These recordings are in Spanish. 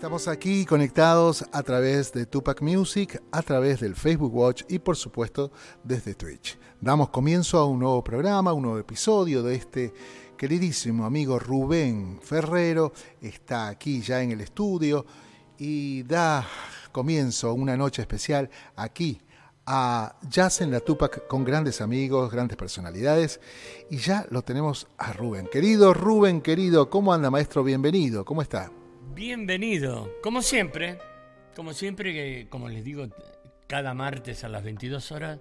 Estamos aquí conectados a través de Tupac Music, a través del Facebook Watch y por supuesto desde Twitch. Damos comienzo a un nuevo programa, un nuevo episodio de este queridísimo amigo Rubén Ferrero. Está aquí ya en el estudio y da comienzo una noche especial aquí a Jazz en la Tupac con grandes amigos, grandes personalidades y ya lo tenemos a Rubén. Querido Rubén, querido, ¿cómo anda maestro? Bienvenido, ¿cómo está? Bienvenido, como siempre, como siempre que, como les digo, cada martes a las 22 horas,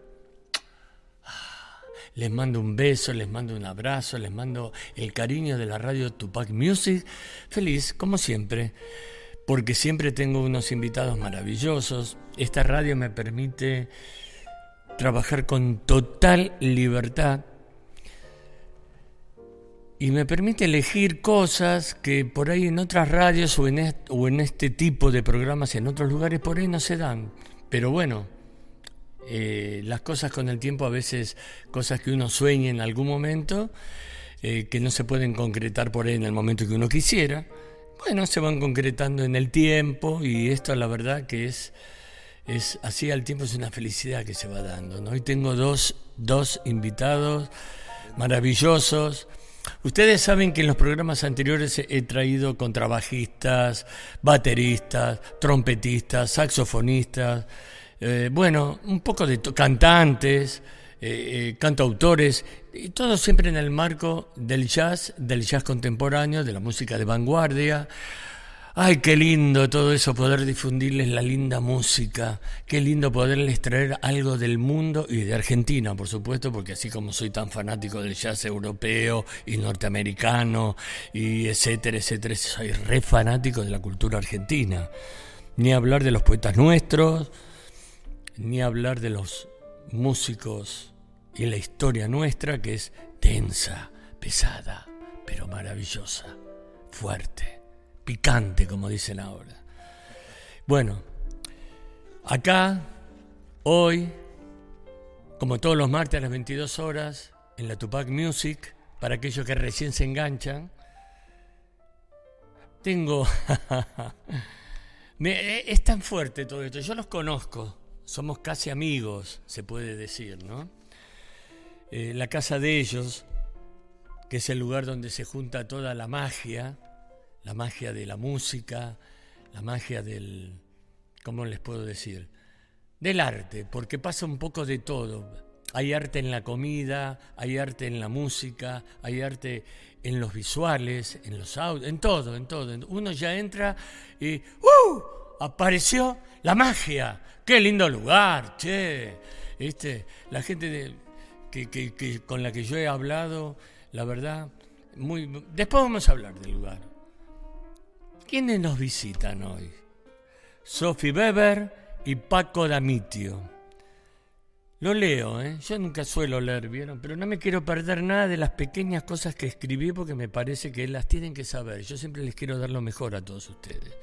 les mando un beso, les mando un abrazo, les mando el cariño de la radio Tupac Music. Feliz, como siempre, porque siempre tengo unos invitados maravillosos. Esta radio me permite trabajar con total libertad y me permite elegir cosas que por ahí en otras radios o en, o en este tipo de programas en otros lugares por ahí no se dan. Pero bueno, eh, las cosas con el tiempo, a veces cosas que uno sueña en algún momento, eh, que no se pueden concretar por ahí en el momento que uno quisiera, bueno, se van concretando en el tiempo y esto la verdad que es, es así al tiempo es una felicidad que se va dando. ¿no? Hoy tengo dos, dos invitados maravillosos Ustedes saben que en los programas anteriores he traído contrabajistas, bateristas, trompetistas, saxofonistas, eh, bueno, un poco de cantantes, eh, eh, cantautores, y todo siempre en el marco del jazz, del jazz contemporáneo, de la música de vanguardia. Ay, qué lindo todo eso, poder difundirles la linda música, qué lindo poderles traer algo del mundo y de Argentina, por supuesto, porque así como soy tan fanático del jazz europeo y norteamericano, y etcétera, etcétera, soy re fanático de la cultura argentina. Ni hablar de los poetas nuestros, ni hablar de los músicos y la historia nuestra, que es densa, pesada, pero maravillosa, fuerte picante, como dicen ahora. Bueno, acá, hoy, como todos los martes a las 22 horas, en la Tupac Music, para aquellos que recién se enganchan, tengo... es tan fuerte todo esto, yo los conozco, somos casi amigos, se puede decir, ¿no? Eh, la casa de ellos, que es el lugar donde se junta toda la magia, la magia de la música, la magia del, ¿cómo les puedo decir? Del arte, porque pasa un poco de todo. Hay arte en la comida, hay arte en la música, hay arte en los visuales, en los audios, en todo, en todo. Uno ya entra y ¡uh! Apareció la magia. ¡Qué lindo lugar! Che. Este, la gente que, con la que yo he hablado, la verdad, muy. Después vamos a hablar del lugar. ¿Quiénes nos visitan hoy? Sophie Weber y Paco Damitio. Lo leo, ¿eh? yo nunca suelo leer, ¿vieron? Pero no me quiero perder nada de las pequeñas cosas que escribí porque me parece que las tienen que saber. Yo siempre les quiero dar lo mejor a todos ustedes.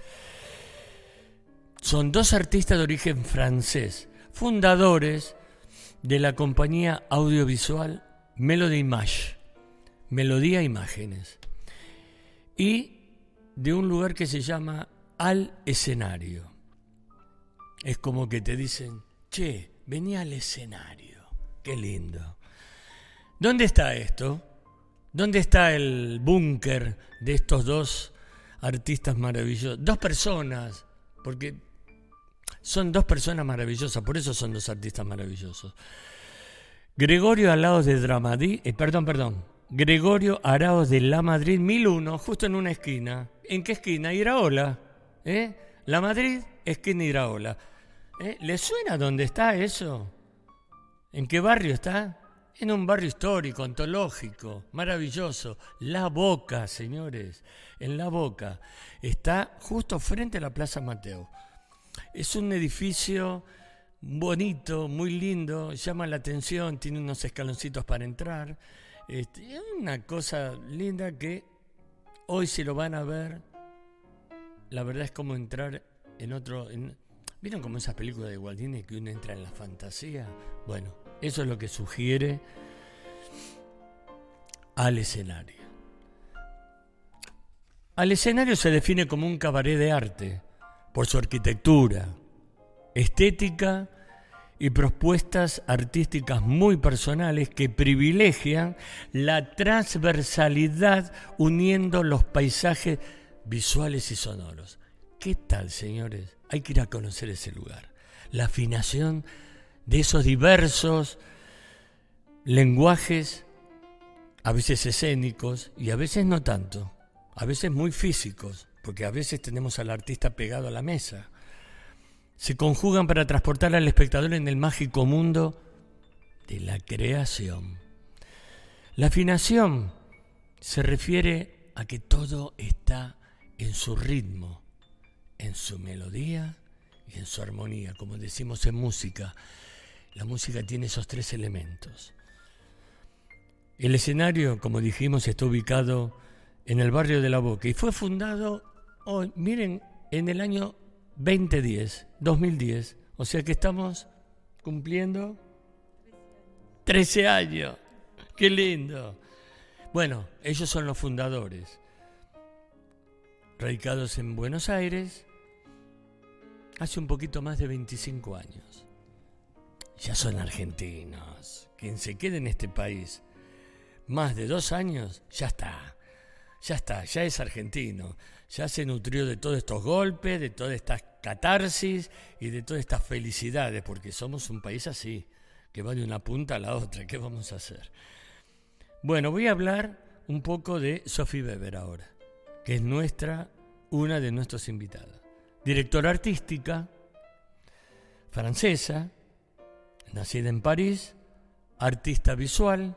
Son dos artistas de origen francés, fundadores de la compañía audiovisual Melody Image, Melodía Imágenes. Y de un lugar que se llama Al Escenario. Es como que te dicen, che, vení al escenario. Qué lindo. ¿Dónde está esto? ¿Dónde está el búnker de estos dos artistas maravillosos? Dos personas, porque son dos personas maravillosas, por eso son dos artistas maravillosos. Gregorio Alaos de Dramadí, eh, perdón, perdón, Gregorio Araos de La Madrid 1001, justo en una esquina. ¿En qué esquina? Iraola. ¿Eh? La Madrid, esquina Iraola. ¿Eh? ¿Le suena dónde está eso? ¿En qué barrio está? En un barrio histórico, antológico, maravilloso. La Boca, señores. En La Boca. Está justo frente a la Plaza Mateo. Es un edificio bonito, muy lindo, llama la atención, tiene unos escaloncitos para entrar. Este, es una cosa linda que hoy si lo van a ver, la verdad es como entrar en otro... ¿Vieron como esas películas de Walt que uno entra en la fantasía? Bueno, eso es lo que sugiere al escenario. Al escenario se define como un cabaret de arte, por su arquitectura, estética y propuestas artísticas muy personales que privilegian la transversalidad uniendo los paisajes visuales y sonoros. ¿Qué tal, señores? Hay que ir a conocer ese lugar. La afinación de esos diversos lenguajes, a veces escénicos y a veces no tanto, a veces muy físicos, porque a veces tenemos al artista pegado a la mesa se conjugan para transportar al espectador en el mágico mundo de la creación. La afinación se refiere a que todo está en su ritmo, en su melodía y en su armonía, como decimos en música. La música tiene esos tres elementos. El escenario, como dijimos, está ubicado en el barrio de La Boca y fue fundado, miren, en el año 2010, 2010. O sea que estamos cumpliendo 13 años. Qué lindo. Bueno, ellos son los fundadores. Radicados en Buenos Aires hace un poquito más de 25 años. Ya son argentinos. Quien se quede en este país más de dos años, ya está. Ya está, ya es argentino ya se nutrió de todos estos golpes, de todas estas catarsis y de todas estas felicidades, porque somos un país así, que va de una punta a la otra. ¿Qué vamos a hacer? Bueno, voy a hablar un poco de Sophie Weber ahora, que es nuestra, una de nuestras invitadas. Directora artística, francesa, nacida en París, artista visual,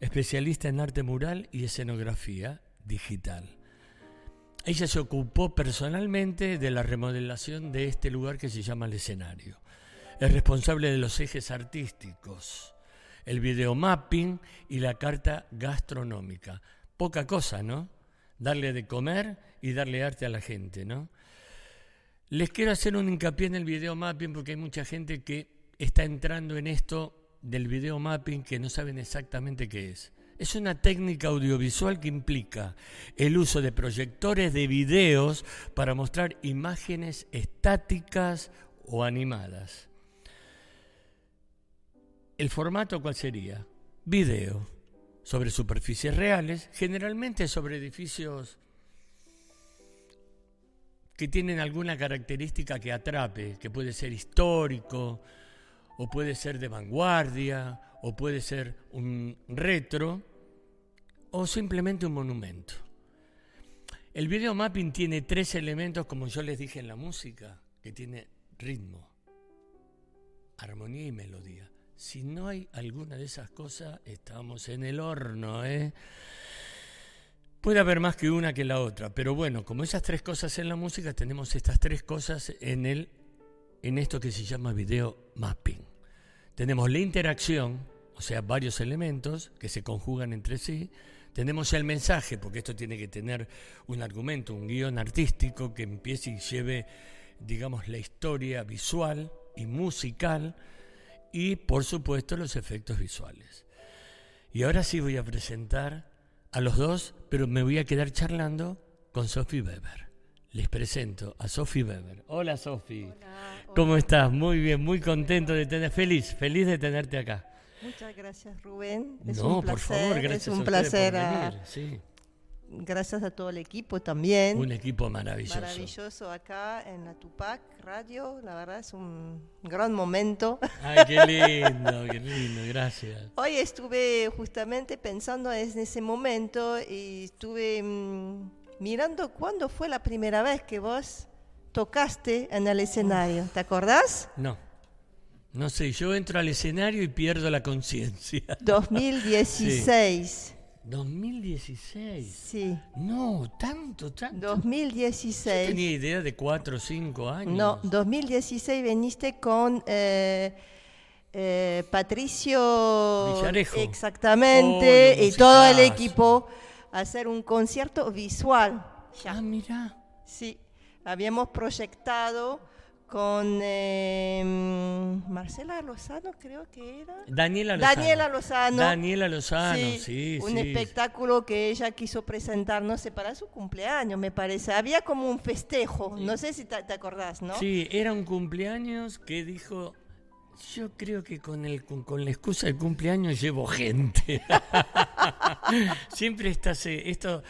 especialista en arte mural y escenografía digital. Ella se ocupó personalmente de la remodelación de este lugar que se llama el escenario. Es responsable de los ejes artísticos, el videomapping y la carta gastronómica. Poca cosa, ¿no? Darle de comer y darle arte a la gente, ¿no? Les quiero hacer un hincapié en el videomapping porque hay mucha gente que está entrando en esto del videomapping que no saben exactamente qué es. Es una técnica audiovisual que implica el uso de proyectores de videos para mostrar imágenes estáticas o animadas. ¿El formato cuál sería? Video, sobre superficies reales, generalmente sobre edificios que tienen alguna característica que atrape, que puede ser histórico, o puede ser de vanguardia, o puede ser un retro, o simplemente un monumento. El video mapping tiene tres elementos, como yo les dije en la música, que tiene ritmo, armonía y melodía. Si no hay alguna de esas cosas, estamos en el horno, ¿eh? Puede haber más que una que la otra, pero bueno, como esas tres cosas en la música, tenemos estas tres cosas en, el, en esto que se llama video mapping. Tenemos la interacción, o sea, varios elementos que se conjugan entre sí, tenemos el mensaje, porque esto tiene que tener un argumento, un guion artístico que empiece y lleve, digamos, la historia visual y musical y, por supuesto, los efectos visuales. Y ahora sí voy a presentar a los dos, pero me voy a quedar charlando con Sophie Weber. Les presento a Sophie Weber. Hola Sophie. ¿Cómo estás? Muy bien, muy contento de tener, feliz, feliz de tenerte acá. Muchas gracias, Rubén. Es no, un placer, por favor, gracias es un placer. Gracias a todo el equipo también. Un equipo maravilloso. Maravilloso acá en la Tupac Radio. La verdad es un gran momento. Ay, qué lindo, qué lindo, gracias. Hoy estuve justamente pensando en ese momento y estuve mm, mirando cuándo fue la primera vez que vos tocaste en el escenario. ¿Te acordás? No. No sé, yo entro al escenario y pierdo la conciencia. 2016. 2016. Sí. No, tanto, tanto. 2016. Yo tenía idea de cuatro o cinco años. No, 2016 veniste con eh, eh, Patricio. Villarejo. Exactamente, oh, y todo el equipo a hacer un concierto visual. Ah, mira. Sí, habíamos proyectado con eh, Marcela Lozano, creo que era. Daniela Lozano. Daniela Lozano. Daniela Lozano, sí, Un sí. espectáculo que ella quiso presentar, no sé, para su cumpleaños, me parece. Había como un festejo, no sé si te, te acordás, ¿no? Sí, era un cumpleaños que dijo, yo creo que con, el, con, con la excusa del cumpleaños llevo gente. Siempre estás, esto,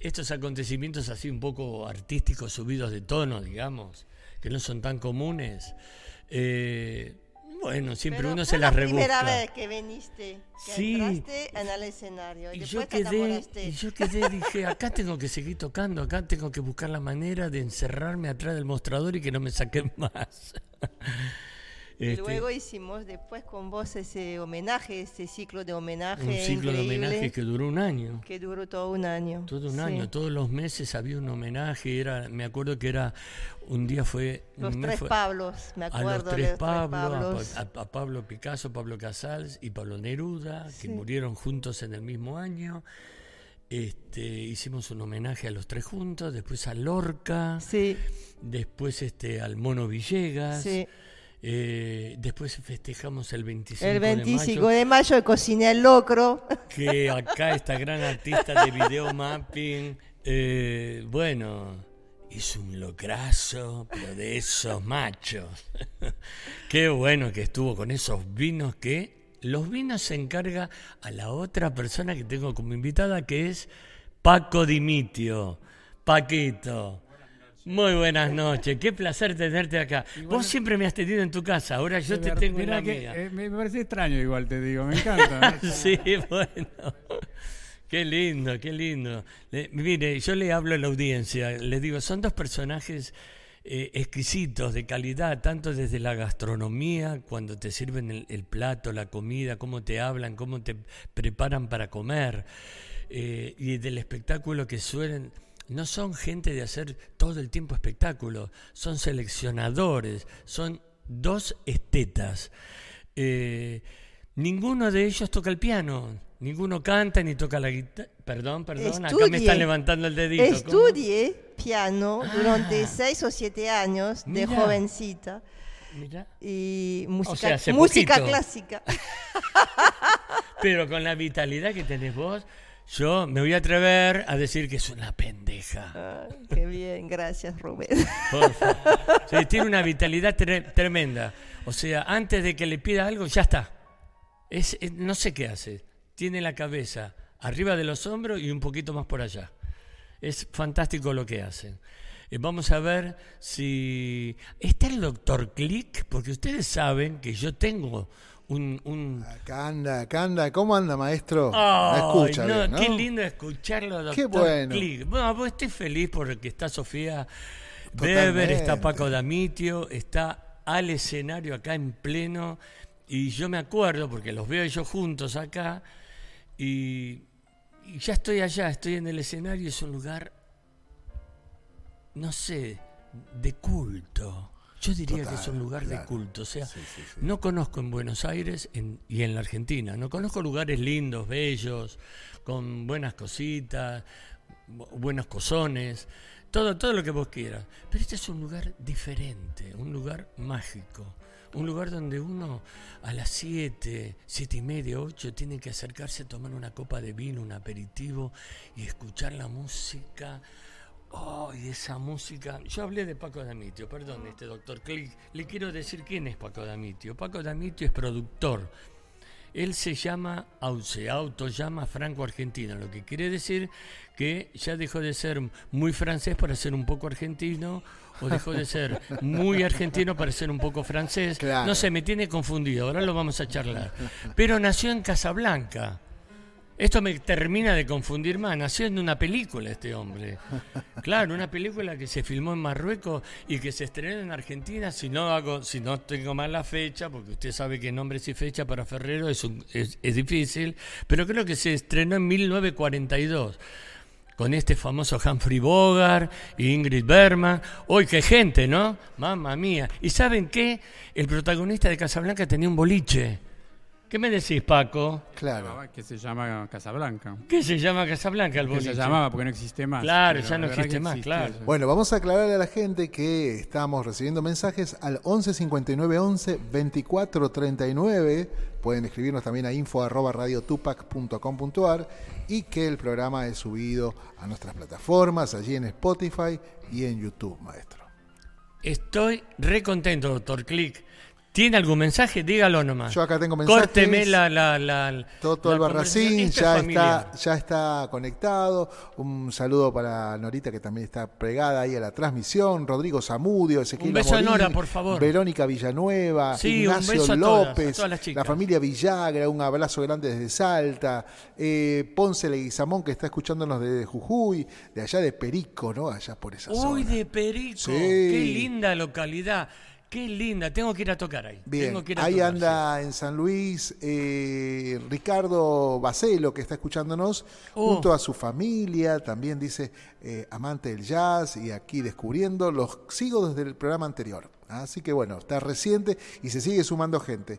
estos acontecimientos así un poco artísticos, subidos de tono, digamos, que no son tan comunes. eh, bueno, siempre Pero uno se las la primera rebusca. vez que viniste, que Sí. entraste en el escenario y, yo quedé, y yo quedé, dije, acá tengo que seguir tocando, acá tengo que buscar la manera de encerrarme atrás del mostrador y que no me saquen más. Y Este, luego hicimos después con vos ese homenaje, ese ciclo de homenaje. un ciclo de homenaje que duró un año. que duró todo un año. Todo un Sí. año, todos los meses había un homenaje, era, me acuerdo que era, un día fue... Los tres fue Pablos, me a acuerdo. los de tres los Pablos, a Pablos. A, a Pablo Picasso, Pablo Casals y Pablo Neruda, Sí. que murieron juntos en el mismo año. Este, hicimos un homenaje a los tres juntos, después a Lorca, Sí, después este, al Mono Villegas, sí. Eh, después festejamos el 25, El 25 de mayo, de mayo cociné el locro. que acá esta gran artista de video mapping, eh, bueno, hizo un locrazo, pero de esos machos. Qué bueno que estuvo con esos vinos que los vinos se encarga a la otra persona que tengo como invitada, que es Paco Dimitio. Paquito. Muy buenas noches, qué placer tenerte acá. Vos siempre me has tenido en tu casa, ahora yo te tengo en la que, mía. eh, me parece extraño igual, te digo, me encanta. ¿no? Sí, bueno. Qué lindo, qué lindo. Le- mire, yo le hablo a la audiencia, le digo, son dos personajes eh, exquisitos, de calidad, tanto desde la gastronomía, cuando te sirven el, el plato, la comida, cómo te hablan, cómo te preparan para comer, eh, y del espectáculo que suelen... No son gente de hacer todo el tiempo espectáculos, son seleccionadores, son dos estetas. Eh, ninguno de ellos toca el piano, ninguno canta ni toca la guitarra. Perdón, perdón, acá me están levantando el dedito. ¿cómo? Estudié piano durante Ah. seis o siete años de Mira. jovencita Mirá. y música, sea, hace música clásica. Pero con la vitalidad que tenés vos, yo me voy a atrever a decir que es una pendeja. Ay, qué bien, gracias Rubén. Por favor. Sí, tiene una vitalidad tre- tremenda. O sea, antes de que le pida algo, ya está. Es, es- no sé qué hace. Tiene la cabeza arriba de los hombros y un poquito más por allá. Es fantástico lo que hace. Eh, vamos a ver si... ¿Está el doctor Click? Porque ustedes saben que yo tengo un... un... Acá anda, acá anda. ¿Cómo anda, maestro? Ay, escucha no, bien, ¿no? Qué lindo escucharlo, doctor Qué bueno. Click. Bueno, pues estoy feliz porque está Sofía Totalmente. Beber, está Paco Damitio, está al escenario acá en pleno. Y yo me acuerdo, porque los veo ellos juntos acá, y, y ya estoy allá, estoy en el escenario, es un lugar, no sé, de culto. Yo diría que es un lugar de culto. O sea, Sí, sí, sí. no conozco en Buenos Aires en- y en la Argentina, no conozco lugares lindos, bellos, con buenas cositas, bu- buenos cozones, todo, todo lo que vos quieras. Pero este es un lugar diferente, un lugar mágico, un lugar donde uno a las 7, siete y media, 8 tiene que acercarse a tomar una copa de vino, un aperitivo y escuchar la música. Oh, y esa música. Yo hablé de Paco Damitio, perdón, este doctor Click. Le quiero decir quién es Paco Damitio. Paco Damitio es productor. Él se llama, se autollama Franco Argentino, lo que quiere decir que ya dejó de ser muy francés para ser un poco argentino, o dejó de ser muy argentino para ser un poco francés. Claro. No sé, me tiene confundido, ahora lo vamos a charlar. Pero nació en Casablanca. Esto me termina de confundir más. Nació en una película este hombre. Claro, una película que se filmó en Marruecos y que se estrenó en Argentina. Si no hago, si no tengo mal la fecha, porque usted sabe que nombres y fecha para Ferrero es, un- es, es difícil, pero creo que se estrenó en 1942 con este famoso Humphrey Bogart y Ingrid Bergman. ¡Uy, qué gente, ¿no? Mamma mía. ¿Y saben qué? El protagonista de Casablanca tenía un boliche ¿Qué me decís, Paco? Claro. Que se llama Casablanca. ¿Qué se llama Casablanca el Que boliche? se llamaba porque no existe más. Claro, ya no existe que más, existe claro. eso. Bueno, vamos a aclararle a la gente que estamos recibiendo mensajes al 11 59 11 24 39. Pueden escribirnos también a info arroba radiotupac.com.ar y que el programa es subido a nuestras plataformas, allí en Spotify y en YouTube, maestro. Estoy re contento, doctor Click. ¿Tiene algún mensaje? Dígalo nomás. Yo acá tengo mensajes. Córteme la... la, la Toto la Albarracín ya es está, ya está conectado. Un saludo para Norita que también está pegada ahí a la transmisión. Rodrigo Zamudio, Ezequiel Un beso a Nora, por favor. Verónica Villanueva, Sí, un Ignacio beso a todas, López, a todas las chicas. la familia Villagra, un abrazo grande desde Salta. Eh, Ponce Leguizamón que está escuchándonos desde Jujuy, de allá de Perico, ¿no? Allá por esa Uy, zona. de Perico. Sí. Qué linda localidad. Qué linda. Tengo que ir a tocar ahí. Bien, Tengo que ir a ahí tocar, anda en San Luis eh, Ricardo Bacelo, que está escuchándonos Oh. junto a su familia, también dice eh, amante del jazz y aquí descubriendo, los sigo desde el programa anterior, así que bueno, está reciente y se sigue sumando gente.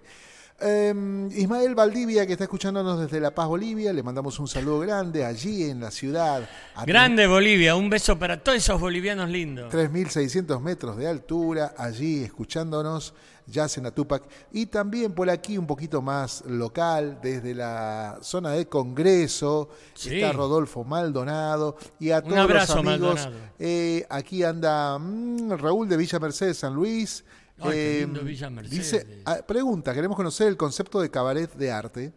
Eh, Ismael Valdivia, que está escuchándonos desde La Paz, Bolivia, le mandamos un saludo grande allí en la ciudad. a Grande Bolivia. Un beso para todos esos bolivianos lindos. 3.600 metros de altura, allí escuchándonos, Jazz en Atupac. Y también por aquí un poquito más local, desde la zona de Congreso, Sí. está Rodolfo Maldonado. Y a Un todos abrazo, los amigos, eh, aquí anda mm, Raúl de Villa Mercedes, San Luis. Ay, qué lindo Villa Mercedes. Dice, ah, pregunta, queremos conocer el concepto de cabaret de arte.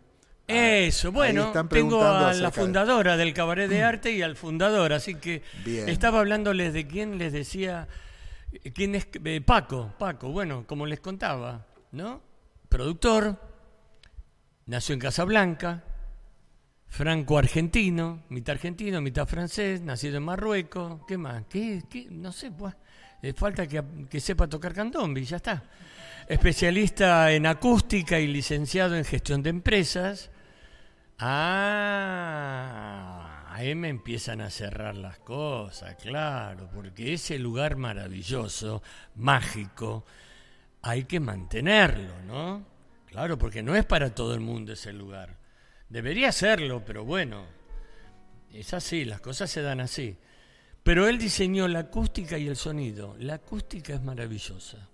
Eso, bueno, están tengo preguntando a acerca la de- fundadora del Cabaret de Arte y al fundador, así que Bien. estaba hablándoles de quién les decía, eh, quién es eh, Paco, Paco, bueno, como les contaba, ¿no? Productor, nació en Casablanca, franco-argentino, mitad argentino, mitad francés, nacido en Marruecos, ¿qué más? ¿Qué, qué? No sé, pues, eh, falta que, que sepa tocar candombe y ya está. Especialista en acústica y licenciado en gestión de empresas. Ah, ahí me empiezan a cerrar las cosas, claro, porque ese lugar maravilloso, mágico, hay que mantenerlo, ¿no? Claro, porque no es para todo el mundo ese lugar. Debería serlo, pero bueno, es así, las cosas se dan así. Pero él diseñó la acústica y el sonido. La acústica es maravillosa.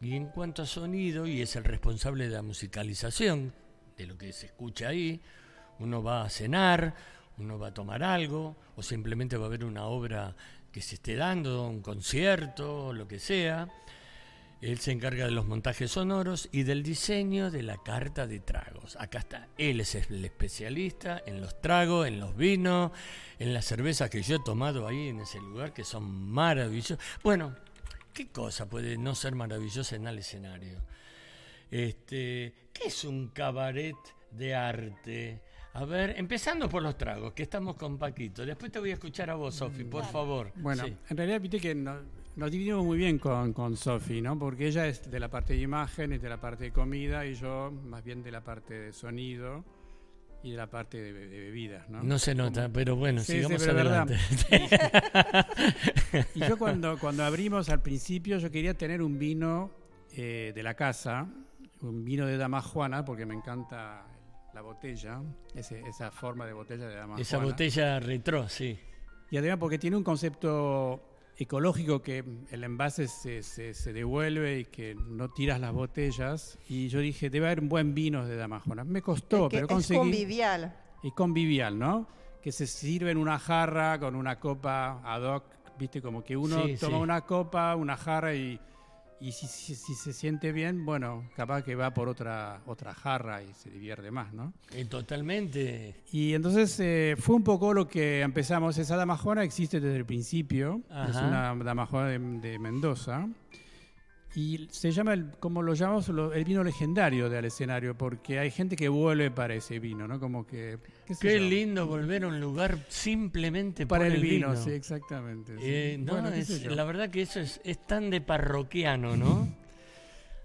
Y en cuanto a sonido, y es el responsable de la musicalización, de lo que se escucha ahí, uno va a cenar, uno va a tomar algo, o simplemente va a ver una obra que se esté dando, un concierto, lo que sea. Él se encarga de los montajes sonoros y del diseño de la carta de tragos. Acá está, él es el especialista en los tragos, en los vinos, en las cervezas que yo he tomado ahí en ese lugar, que son maravillosas. Bueno, ¿qué cosa puede no ser maravillosa en el escenario? Este, ¿Qué es un cabaret de arte? A ver, empezando por los tragos, que estamos con Paquito. Después te voy a escuchar a vos, Sofi, por favor. Bueno, Sí. en realidad viste que no- nos dividimos muy bien con, con Sofi, ¿no? Porque ella es de la parte de imágenes, de la parte de comida, y yo más bien de la parte de sonido y de la parte de, de bebidas, ¿no? No se nota, pero bueno, Sí, sigamos sí, pero es adelante. Y yo cuando, cuando abrimos al principio, yo quería tener un vino eh, de la casa, un vino de Dama Juana, porque me encanta la botella, ese- esa forma de botella de Dama Esa botella retro, sí. Y además porque tiene un concepto ecológico que el envase se, se- se devuelve y que no tiras las botellas. Y yo dije, debe haber un buen vino de Damajona. Me costó, que pero es conseguí. convivial. y convivial, ¿no? Que se sirve en una jarra con una copa ad hoc, viste, como que uno Sí, toma sí. una copa, una jarra y, y si, si- si se siente bien, bueno, capaz que va por otra, otra jarra y se divierte más, ¿no? Eh, totalmente. Y entonces eh, fue un poco lo que empezamos. Esa damajona existe desde el principio. Es una damajona de, de Mendoza. Y se llama, el, como lo llamamos, el vino legendario del escenario, porque hay gente que vuelve para ese vino, ¿no? Como que... ¿qué lindo volver a un lugar simplemente Para por el vino, vino. sí, exactamente. sí. Eh, no, Bueno, es- la verdad que eso es, es tan de parroquiano, ¿no?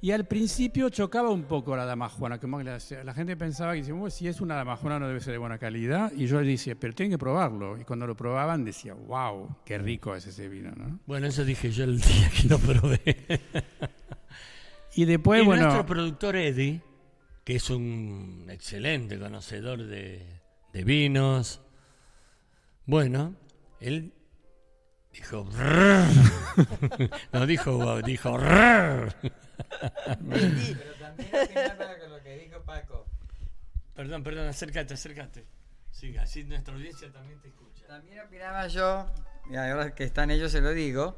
Y al principio chocaba un poco la damajuana, como que la, la gente pensaba que dice, "Bueno, si es una damajuana no debe ser de buena calidad. Y yo decía, pero tienen que probarlo. Y cuando lo probaban decía, wow, qué rico es ese vino, ¿no? Bueno, eso dije yo el día que lo probé. Y después, y bueno, nuestro productor Eddie, que es un excelente conocedor de, de vinos. Bueno, él dijo... no dijo, dijo... Pero también opinaba con lo que dijo Paco. perdón, perdón, acércate, acércate. Sí, así nuestra audiencia también te escucha. También opinaba yo, y ahora que están ellos se lo digo,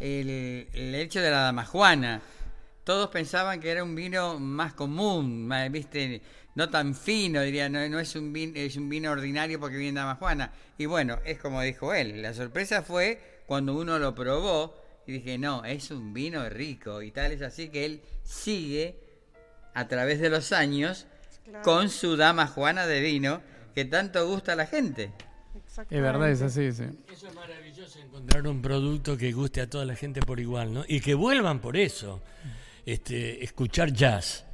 el, el hecho de la damajuana. Todos pensaban que era un vino más común, más, viste, no tan fino, diría, no, no es un vino, es un vino ordinario porque viene de damajuana. Y bueno, es como dijo él, la sorpresa fue cuando uno lo probó y dije, no, es un vino rico y tal, es así que él sigue a través de los años Claro. con su dama Juana de vino que tanto gusta a la gente. Es verdad, es así, sí. Eso es maravilloso, encontrar un producto que guste a toda la gente por igual, ¿no? Y que vuelvan por eso. Este, escuchar jazz,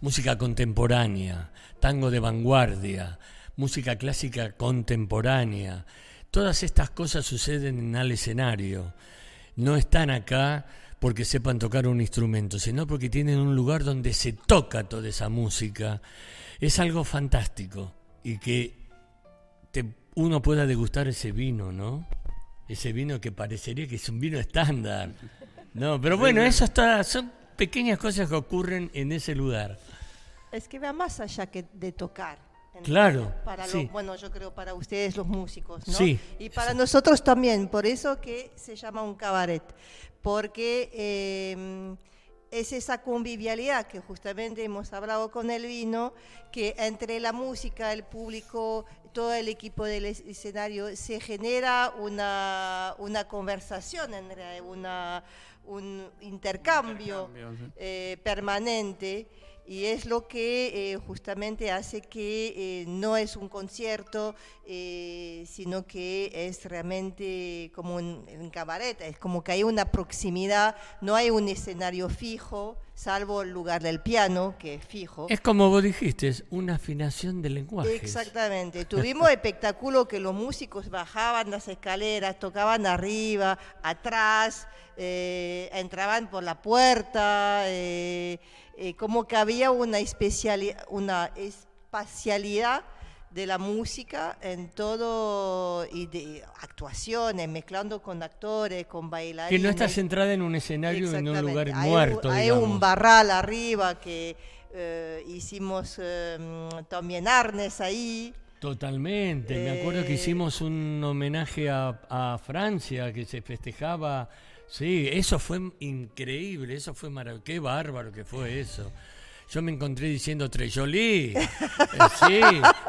música contemporánea, tango de vanguardia, música clásica contemporánea. Todas estas cosas suceden en al escenario. No están acá porque sepan tocar un instrumento, sino porque tienen un lugar donde se toca toda esa música. Es algo fantástico y que te- uno pueda degustar ese vino, ¿no? Ese vino que parecería que es un vino estándar. No, pero bueno, eso está, son pequeñas cosas que ocurren en ese lugar. Es que va más allá que de tocar. Claro, Para lo- sí. bueno, yo creo para ustedes los músicos, ¿no? Sí, Y para nosotros también, por eso que se llama un cabaret, porque eh, es esa convivialidad que justamente hemos hablado con el vino, que entre la música, el público, todo el equipo del es- escenario, se genera una, una conversación, en realidad, una, un intercambio Intercambio, sí. eh, permanente y es lo que eh, justamente hace que eh, no es un concierto, eh, sino que es realmente como un, un cabaret, es como que hay una proximidad, no hay un escenario fijo, salvo el lugar del piano, que es fijo. Es como vos dijiste, es una afinación de lenguaje. Exactamente. Tuvimos espectáculo que los músicos bajaban las escaleras, tocaban arriba, atrás, eh, entraban por la puerta, eh, como que había una, especiali- una espacialidad de la música en todo y de actuaciones, mezclando con actores, con bailarines. Que no está centrada en un escenario, en un lugar Hay muerto, hay digamos. un barral arriba que eh, hicimos eh, mm, también arnes ahí. Totalmente. Me acuerdo que Eh, hicimos un homenaje a, a Francia, que se festejaba. Sí, eso fue increíble, eso fue maravilloso. Qué bárbaro que fue eso. Yo me encontré diciendo Trejolí. Eh, sí,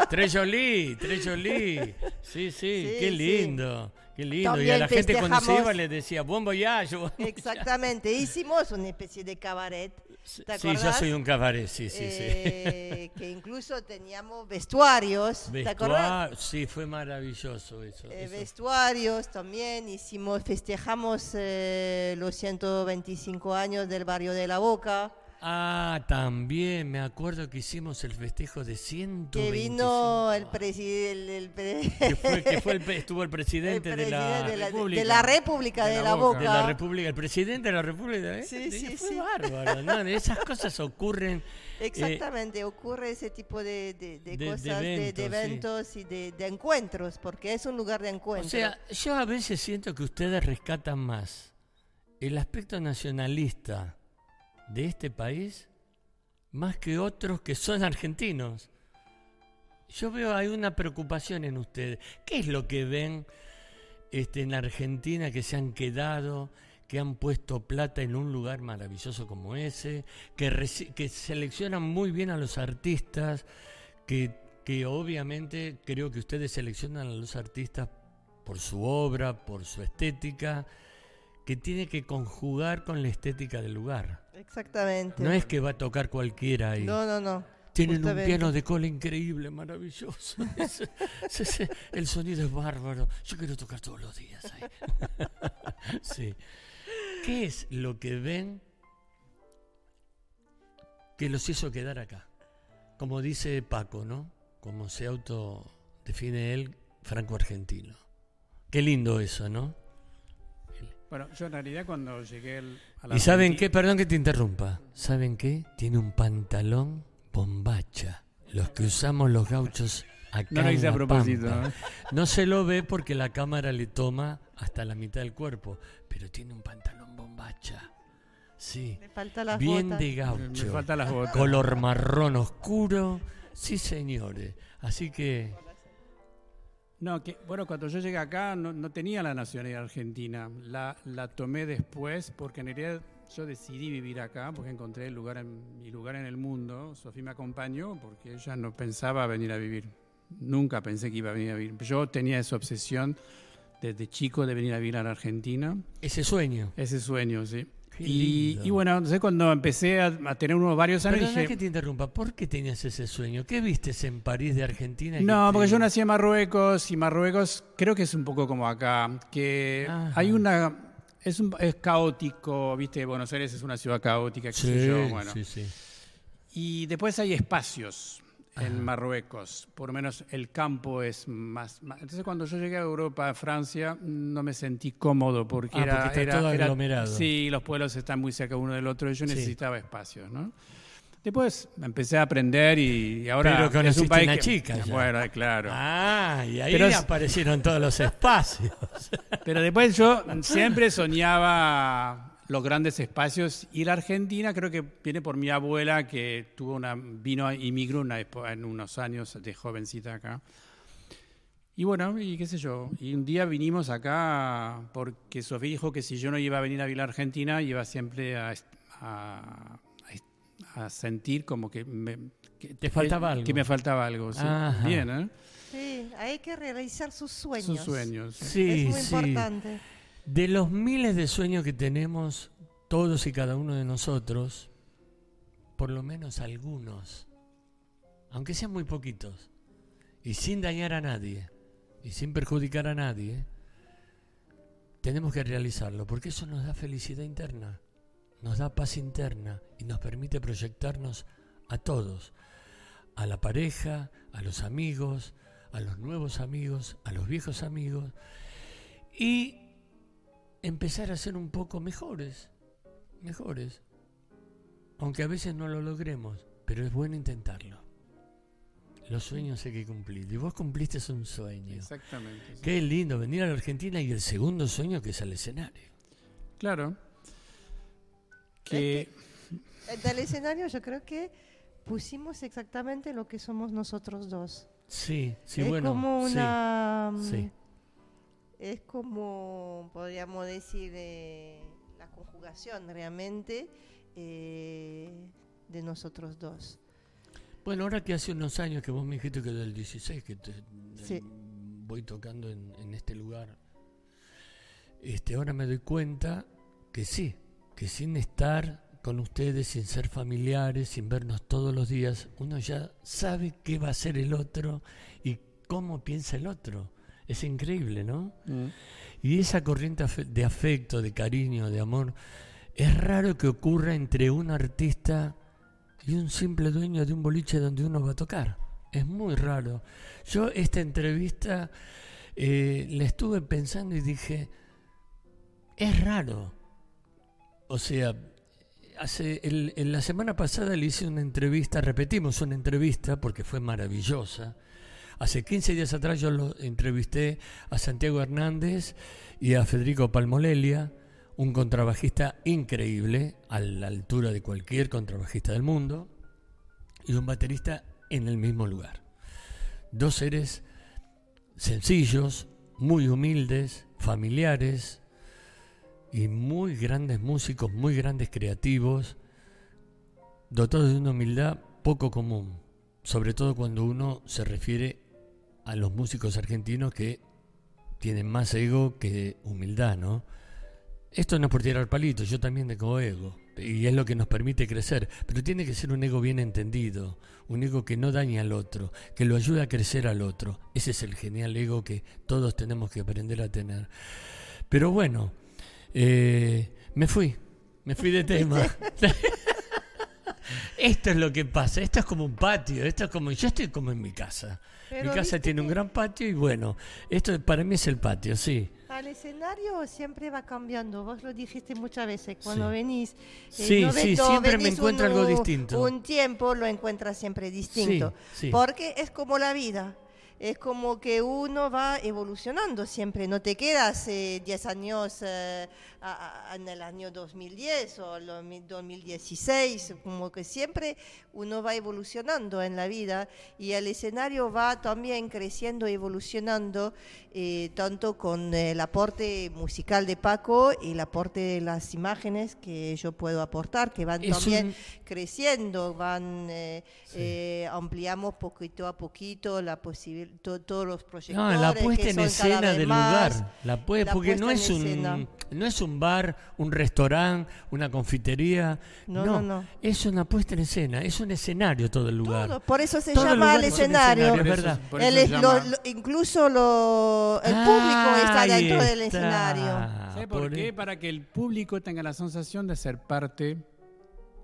Trejolí, Trejolí. Sí, sí, Sí, qué sí. lindo, qué lindo. y a la gente cuando se iba le decía, buen voyage. buen voyage". Exactamente, hicimos una especie de cabaret. ¿Te Sí, yo acordás? soy un cabaret, sí, sí, Eh, que incluso teníamos vestuarios. sí. ¿Te acordás? Sí, fue maravilloso eso. Eh, eso. vestuarios también hicimos, festejamos eh, los 125 años del barrio de La Boca. Ah, también me acuerdo que hicimos el festejo de 125. Que vino el presidente. Pre- que fue, que fue el estuvo el presidente, el de, la presidente de la- República. de la República de la Boca. De la República, el presidente de la República. ¿eh? Sí, sí, fue sí. bárbaro. ¿no? Esas cosas ocurren. eh, Exactamente, ocurre ese tipo de, de- de de- de cosas, de, de eventos, sí. eventos y de, de encuentros, porque es un lugar de o encuentro. sea, yo a veces siento que ustedes rescatan más el aspecto nacionalista de este país más que otros que son argentinos. Yo veo hay una preocupación en ustedes. ¿Qué es lo que ven este, en Argentina que se han quedado, que han puesto plata en un lugar maravilloso como ese, que, seleccionan muy bien a los artistas, que obviamente creo que ustedes seleccionan a los artistas por su obra, por su estética, que tiene que conjugar con la estética del lugar. Exactamente. No es que va a tocar cualquiera ahí. No, no, no. Tienen un piano de cola increíble, maravilloso. El sonido es bárbaro. Yo quiero tocar todos los días ahí. sí. ¿Qué es lo que ven que los hizo quedar acá? Como dice Paco, ¿no? Como se autodefine él, franco-argentino. Qué lindo eso, ¿no? Bueno, yo en realidad cuando llegué al- a la ¿Y saben qué? Perdón que te interrumpa. ¿Saben qué? Tiene un pantalón bombacha, los que usamos los gauchos acá No lo en hice a propósito, Pampa. No se lo ve porque la cámara le toma hasta la mitad del cuerpo, pero tiene un pantalón bombacha. Sí, Le falta las bien botas. de Me gaucho. faltan las botas. Color marrón oscuro. Sí, señores. Así que No, que, bueno, cuando yo llegué acá no, no tenía la nacionalidad argentina. La, la tomé después porque en realidad yo decidí vivir acá porque encontré el lugar en, mi lugar en el mundo. Sofía me acompañó porque ella no pensaba venir a vivir. Nunca pensé que iba a venir a vivir. Yo tenía esa obsesión desde chico de venir a vivir a la Argentina. ese sueño. Ese sueño, sí. Y, y bueno, entonces cuando empecé a, a tener unos varios años Perdona dije, que te interrumpa. ¿Por qué tenías ese sueño? ¿Qué vistes en París de Argentina? No, que porque te- yo nací en Marruecos y Marruecos creo que es un poco como acá, que Ajá. hay una es un es caótico, viste, Buenos Aires es una ciudad caótica, qué sé Sí, yo, bueno. sí, sí. Y después hay espacios Ajá. en Marruecos, por lo menos el campo es más, más- Entonces cuando yo llegué a Europa, a Francia, no me sentí cómodo porque Ah, era, porque está era- todo era- aglomerado. Sí, los pueblos están muy cerca uno del otro y yo Sí. necesitaba espacios, ¿no? Después empecé a aprender y, y ahora Pero es un país una que- chica ya. Bueno, claro. Ah, y ahí Pero aparecieron todos los espacios. Pero después yo siempre soñaba los grandes espacios y la Argentina creo que viene por mi abuela que tuvo una vino inmigró una epo- en unos años de jovencita acá. Y bueno, y qué sé yo, y un día vinimos acá porque Sofía dijo que si yo no iba a venir a vivir a Argentina iba siempre a, est- a- a- sentir como que me que, Te faltaba algo. Que me faltaba algo, sí. Bien, ¿eh? Sí, hay que realizar sus sueños. Sus sueños. sí. Sí, es muy sí. importante. De los miles de sueños que tenemos, todos y cada uno de nosotros, por lo menos algunos, aunque sean muy poquitos, y sin dañar a nadie, y sin perjudicar a nadie, tenemos que realizarlo, porque eso nos da felicidad interna, nos da paz interna y nos permite proyectarnos a todos, a la pareja, a los amigos, a los nuevos amigos, a los viejos amigos, y empezar a ser un poco mejores, mejores. Aunque a veces no lo logremos, pero es bueno intentarlo. Los sueños hay que cumplir. Y vos cumpliste un sueño. Exactamente. sí. Qué lindo venir a la Argentina y el segundo sueño que es al escenario. Claro. Que Del escenario yo creo que pusimos exactamente lo que somos nosotros dos. Sí, sí, es bueno. como una... sí. Es como, podríamos decir, eh, la conjugación realmente eh, de nosotros dos. Bueno, ahora que hace unos años que vos me dijiste que del 16 que te- Sí. voy tocando en, en este lugar, este, ahora me doy cuenta que sí, que sin estar con ustedes, sin ser familiares, sin vernos todos los días, uno ya sabe qué va a hacer el otro y cómo piensa el otro. Es increíble, ¿no? Y esa corriente de afecto, de cariño, de amor, es raro que ocurra entre un artista y un simple dueño de un boliche donde uno va a tocar. Es muy raro. Yo esta entrevista eh, la estuve pensando y dije, es raro. O sea, hace el- en la semana pasada le hice una entrevista, repetimos una entrevista porque fue maravillosa. Hace 15 días atrás yo lo entrevisté a Santiago Hernández y a Federico Palmolelia, un contrabajista increíble, a la altura de cualquier contrabajista del mundo, y un baterista en el mismo lugar. Dos seres sencillos, muy humildes, familiares y muy grandes músicos, muy grandes creativos, dotados de una humildad poco común, sobre todo cuando uno se refiere a los músicos argentinos que tienen más ego que humildad, ¿no? Esto no es por tirar palitos, yo también tengo ego, y es lo que nos permite crecer, pero tiene que ser un ego bien entendido, un ego que no daña al otro, que lo ayuda a crecer al otro. Ese es el genial ego que todos tenemos que aprender a tener. Pero bueno, eh, me fui, me fui de tema. Esto es lo que pasa, esto es como un patio, esto es como, yo estoy como en mi casa. Pero mi casa tiene un gran patio y bueno, esto para mí es el patio, sí. al escenario siempre va cambiando. Vos lo dijiste muchas veces. Cuando Sí. venís. Sí, no sí, ves- no siempre me encuentro un- algo distinto. Un tiempo lo encuentras siempre distinto. Sí, sí. Porque es como la vida. Es como que uno va evolucionando siempre. No te quedas eh, 10 años eh, a- a- en el año 2010 o el 2016. Como que siempre uno va evolucionando en la vida y el escenario va también creciendo, evolucionando, eh, tanto con el aporte musical de Paco y el aporte de las imágenes que yo puedo aportar, que van Es también un- creciendo, van eh, eh, ampliamos poquito a poquito la posibil- to- todos los proyectos. No, la puesta en escena del lugar, la pue- la porque no es un escena. no es un bar, un restaurante, una confitería, No, no, no, no. es una puesta en escena, es un escenario todo el lugar. Todo, por eso se Todo el llama un escenario. escenario, Por es eso- verdad. por Él eso es se lo- llama- lo- incluso lo, el público está dentro del está. escenario. ¿Sabe por qué? Para que el público tenga la sensación de ser parte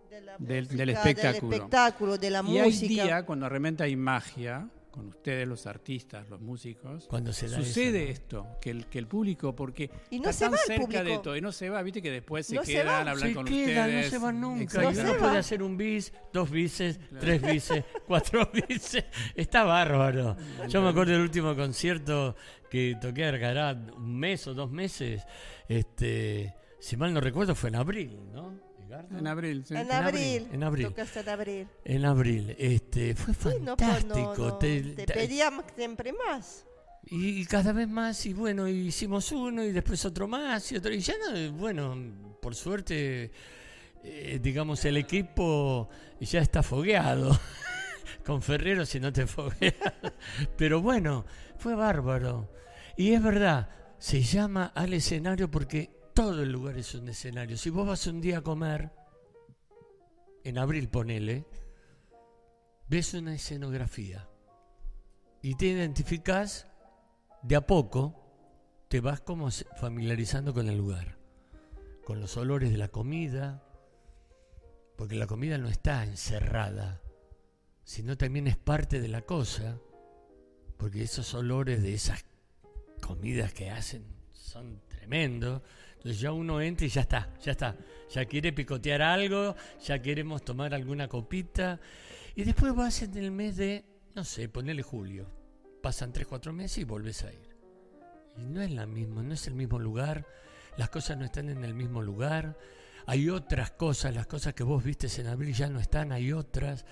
De la Del- música, del espectáculo. espectáculo, de la y hay música. día cuando realmente hay magia con ustedes los artistas, los músicos. Cuando se da Sucede eso, ¿no? esto, que el, que el público, porque Y no está se tan cerca de todo, y no se va, viste que después se No se quedan, va. hablan se con quedan, ustedes. no se van nunca. Exacto. Y No uno se puede va. hacer un bis, dos bises, tres bises, cuatro bises. Está bárbaro. Yo me acuerdo del último concierto que toqué hará un mes o dos meses. Este, si mal no recuerdo, fue en abril, ¿no? Edgardo? En abril, sí. En abril, abril. en abril. Tocaste en abril. En abril. Este, fue Sí, no, pues, no, fantástico. no, Te- te te- pedíamos siempre más. Y, y cada vez más, y bueno, hicimos uno y después otro más y otro. Y ya no, bueno, por suerte, eh, digamos, el equipo ya está fogueado. Con Ferrero si no te fogueas. Pero bueno, fue bárbaro. Y es verdad, se llama al escenario porque todo el lugar es un escenario. Si vos vas un día a comer, en abril ponele, ves una escenografía y te identificás de a poco te vas como familiarizando con el lugar, con los olores de la comida, porque la comida no está encerrada, sino también es parte de la cosa, porque esos olores de esas comidas que hacen son tremendos. Entonces ya uno entra y ya está, ya está. Ya quiere picotear algo, ya queremos tomar alguna copita. Y después vas en el mes de, no sé, ponele julio. Pasan tres, cuatro meses y volves a ir. Y no es la misma, no es el mismo lugar. Las cosas no están en el mismo lugar. Hay otras cosas, las cosas que vos viste en abril ya no están, hay otras.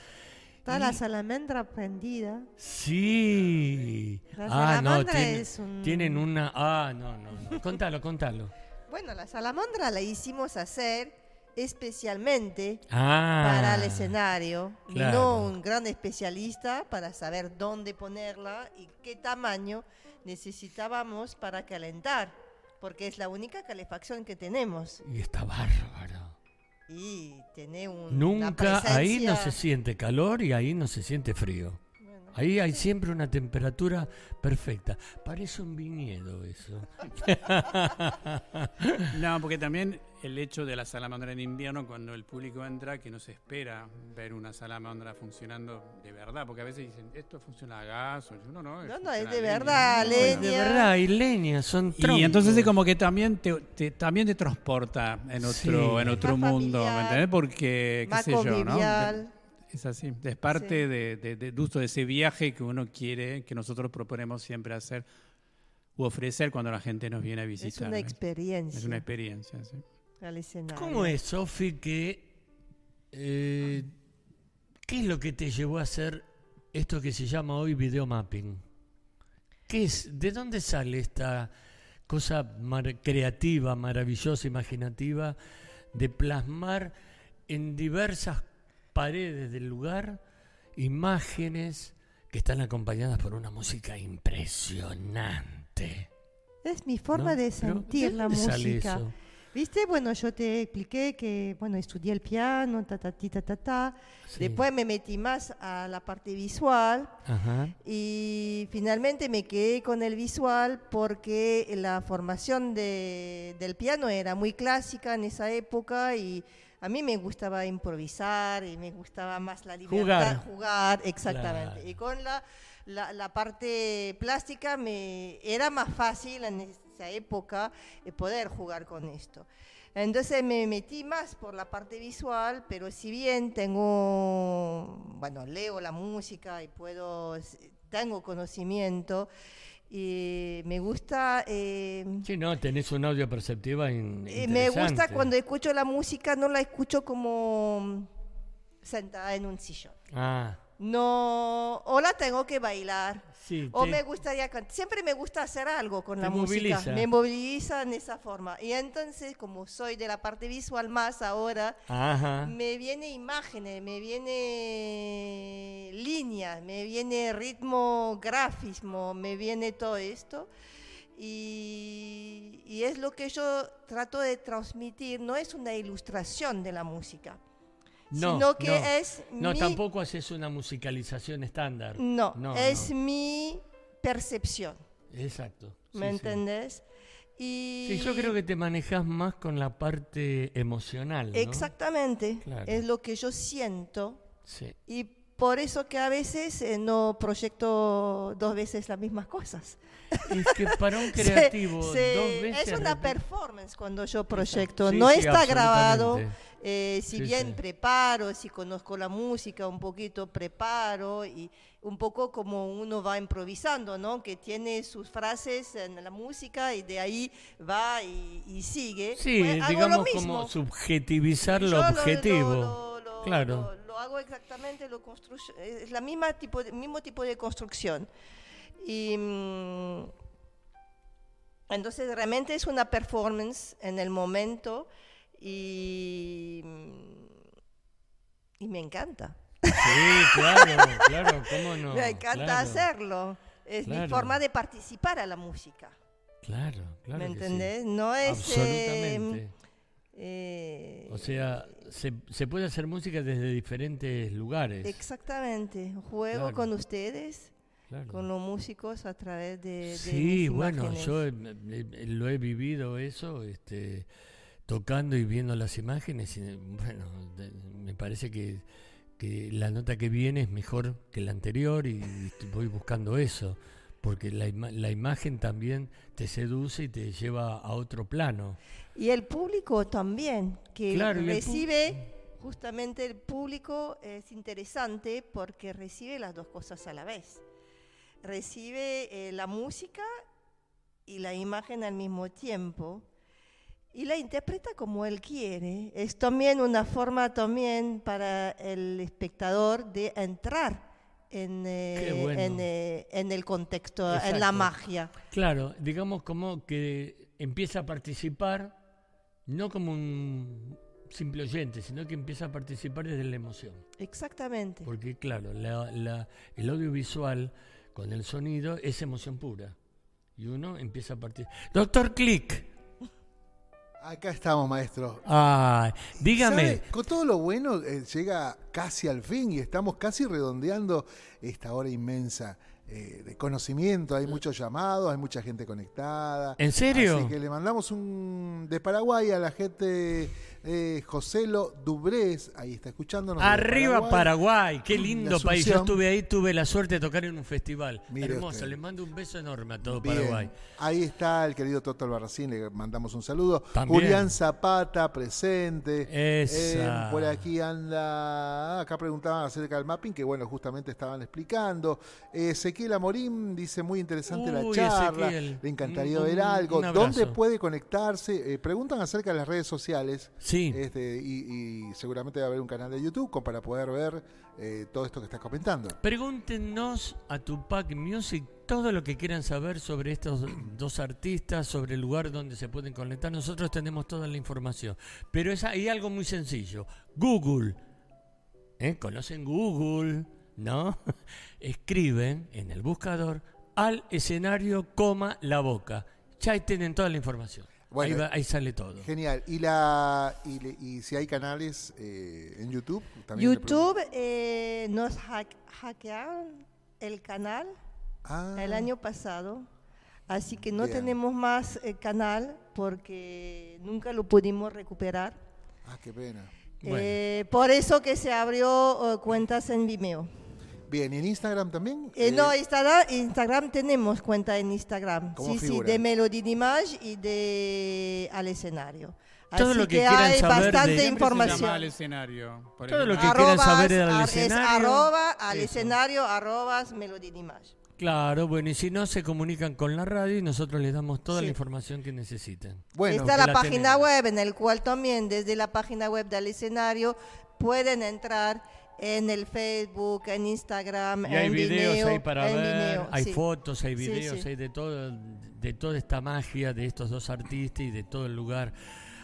Está la salamandra prendida. Sí. La Ah, no, es un- tienen una... Ah, no, no, no. Contalo, contalo. Bueno, la salamandra la hicimos hacer especialmente Ah. para el escenario. claro. Vino un gran especialista para saber dónde ponerla y qué tamaño necesitábamos para calentar, porque es la única calefacción que tenemos. Y está bárbaro. Y tiene un, una Nunca ahí no presencia- se siente calor y ahí no se siente frío. Ahí hay siempre una temperatura perfecta. Parece un viñedo eso. No, porque también el hecho de la salamandra en invierno, cuando el público entra, que no se espera ver una salamandra funcionando de verdad, porque a veces dicen, esto funciona a gas, o no, no, No, no, es de leña". verdad, No, leña. De verdad, hay leña, son troncos. Y entonces es como que también te, te- también te transporta en otro, Sí. en otro Más mundo, ¿me entendés? Porque, qué sé yo, ¿no? Es así, es parte Sí. de, de, de- justo de ese viaje que uno quiere, que nosotros proponemos siempre hacer u ofrecer cuando la gente nos viene a Es visitar. una ¿no? experiencia Es una experiencia, sí. al escenario. ¿Cómo es, Sofi, que... eh, ¿Qué es lo que te llevó a hacer esto que se llama hoy video mapping? ¿Qué es? ¿De dónde sale esta cosa mar- creativa, maravillosa, imaginativa de plasmar en diversas paredes del lugar imágenes que están acompañadas por una música impresionante? Es mi forma ¿no? de sentir ¿de la música. eso? ¿Viste? Bueno, yo te expliqué que, bueno, estudié el piano, ta, ta, ti, ta, ta, ta. Sí. Después me metí más a la parte visual Ajá. y finalmente me quedé con el visual porque la formación de- del piano era muy clásica en esa época y a mí me gustaba improvisar y me gustaba más la libertad. Jugar. Jugar, exactamente. Claro. Y con la, la, la parte plástica me era más fácil en es- esa época, eh, poder jugar con esto. Entonces me metí más por la parte visual, pero si bien tengo, bueno, leo la música y puedo, tengo conocimiento, y me gusta... Eh, sí, no, tenés un audio perceptiva eh, Me gusta cuando escucho la música, no la escucho como sentada en un sillón. Ah. No, o la tengo que bailar o me gustaría Siempre me gusta hacer algo con la música. Me moviliza en esa forma. Y entonces, como soy de la parte visual más ahora, me viene imágenes, me viene línea, me viene ritmo grafismo, me viene todo esto. Y, y es lo que yo trato de transmitir, no es una ilustración de la música no, sino que no. es No, tampoco haces una musicalización estándar. No, es mi percepción. Exacto. ¿Me entendés? Y... Sí, yo creo que te manejas más con la parte emocional. Exactamente. Es lo que yo siento. Sí. Y por eso que a veces eh, no proyecto dos veces las mismas cosas. Es que para un creativo, dos veces. Es una performance cuando yo proyecto. no está grabado. Eh, si bien preparo, si conozco la música un poquito, preparo y un poco como uno va improvisando, ¿no? Que tiene sus frases en la música y de ahí va y, sigue. Sí, pues digamos como subjetivizar lo objetivo. claro. Lo, hago exactamente, lo es la misma tipo de, mismo tipo de construcción. Y mm, entonces realmente es una performance en el momento y, y me encanta. Sí, claro, claro, ¿cómo no? Me encanta hacerlo. Es mi forma de participar a la música. Claro, claro. ¿Me entendés? No es. Absolutamente. Eh, o sea, se, se, puede hacer música desde diferentes lugares. Exactamente. Juego con ustedes, con los músicos a través de. de sí, bueno, yo lo he vivido eso. Este, tocando y viendo las imágenes, y, bueno, me parece que, la nota que viene es mejor que la anterior y, voy buscando eso, porque la, la imagen también te seduce y te lleva a otro plano. Y el público también, que recibe, justamente el público es interesante porque recibe las dos cosas a la vez. Recibe eh, la música y la imagen al mismo tiempo y la interpreta como él quiere. Es también una forma también para el espectador de entrar en, eh, eh, en, el contexto, en la magia. Claro, digamos como que empieza a participar, no como un simple oyente, sino que empieza a participar desde la emoción. Exactamente. Porque claro, la, el audiovisual con el sonido es emoción pura. Y uno empieza a participar. Doctor Click. Acá estamos, maestro. Ay, dígame. Con todo lo bueno eh, llega casi al fin y estamos casi redondeando esta hora inmensa eh, de conocimiento. Hay muchos llamados, hay mucha gente conectada. ¿En serio? Así que le mandamos un de Paraguay a la gente eh, Joselo Dubrés, ahí está escuchándonos. Arriba Paraguay. qué lindo país. Yo estuve ahí, tuve la suerte de tocar en un festival. Hermoso, le mando un beso enorme a todo Paraguay. Ahí está el querido Toto Albarracín, le mandamos un saludo. Julián Zapata, presente. Eh, por aquí anda, acá preguntaban acerca del mapping, que bueno, justamente estaban explicando. Ezequiel Amorín dice, muy interesante la charla, le encantaría ver algo. ¿Dónde puede conectarse? Eh, preguntan acerca de las redes sociales. Este, y, seguramente va a haber un canal de YouTube para poder ver eh, todo esto que estás comentando. Pregúntenos a Tupac Music todo lo que quieran saber sobre estos dos artistas, sobre el lugar donde se pueden conectar. Nosotros tenemos toda la información. Pero es, hay algo muy sencillo. Google. ¿Eh? ¿Conocen Google? ¿No? Escriben en el buscador al escenario, coma, la boca. Ya tienen toda la información ahí, sale todo. Genial. ¿Y, la, y, si hay canales eh, en YouTube? YouTube eh, nos hackearon el canal ah. el año pasado. Así que no tenemos más eh, canal porque nunca lo pudimos recuperar. Ah, qué pena. por eso que se abrió cuentas en Vimeo. Bien, ¿y en Instagram también? Eh, Eh, no, Instagram, Instagram tenemos cuenta en Instagram. ¿Cómo Sí, figura? sí, de Melody Dimage y de al escenario. Todo Así lo que que, quieran hay saber de- bastante se llama al información. escenario. por Todo lo que quieran saber del ar- escenario. Es arroba al Eso. escenario, arrobas Melody Dimage. Claro, bueno, y si no, se comunican con la radio y nosotros les damos toda Sí. la información que necesiten. Bueno, Está que la, la página tenemos. web en el cual también desde la página web del escenario pueden entrar en el Facebook, en Instagram, Y hay en videos Vimeo, ahí para en ver, Vimeo, hay sí. fotos, hay videos, sí. hay de todo, de toda esta magia de estos dos artistas y de todo el lugar.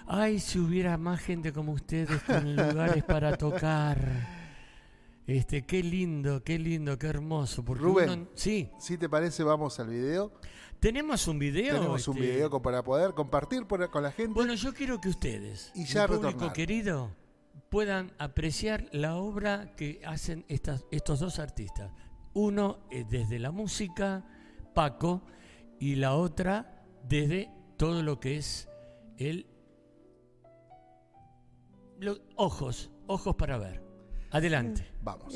Ay, si hubiera más gente como ustedes con lugares para tocar. Este, qué lindo, qué lindo, qué hermoso. Porque Rubén. uno- sí, si te parece, vamos al video. tenemos un video. Tenemos un este, video para poder compartir por- con la gente. Bueno, yo quiero que ustedes, Y ya mi público retornar. querido, puedan apreciar la obra que hacen estas, estos dos artistas. Uno eh, desde la música, Paco, y la otra desde todo lo que es el lo- ojos, ojos para ver. Adelante. Vamos.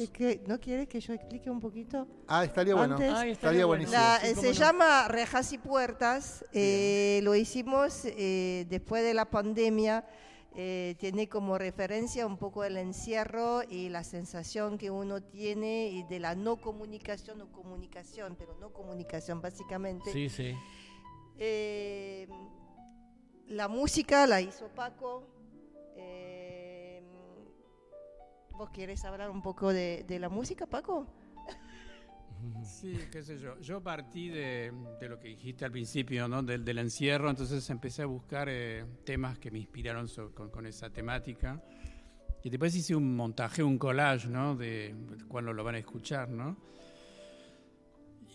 ¿No quieres que yo explique un poquito? Ah, estaría bueno. Estaría buenísimo. La- sí, eh, se no. llama Rejas y Puertas. eh, lo hicimos eh, después de la pandemia. Eh, tiene como referencia un poco el encierro y la sensación que uno tiene y de la no comunicación o comunicación, pero no comunicación básicamente. Sí, sí. Eh, la música la hizo Paco. eh, ¿Vos quieres hablar un poco de, de la música, Paco? Sí, qué sé yo. Yo partí de, de lo que dijiste al principio, ¿no? Del, del encierro, entonces empecé a buscar eh, temas que me inspiraron con, con esa temática. Y después hice un montaje, un collage, ¿no? De cuando lo van a escuchar, ¿no?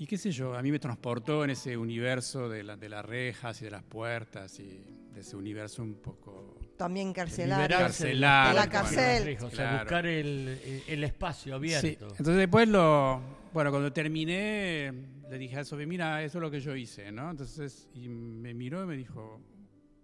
Y qué sé yo, a mí me transportó en ese universo de, la- de las rejas y de las puertas y de ese universo un poco... También carcelario. Liberarse de Carcelar, De la cárcel. rejas, O sea, Claro. buscar el, el espacio abierto. Sí, entonces después lo, bueno, cuando terminé, le dije a Sofi, mira, eso es lo que yo hice, ¿no? Entonces, y me miró y me dijo,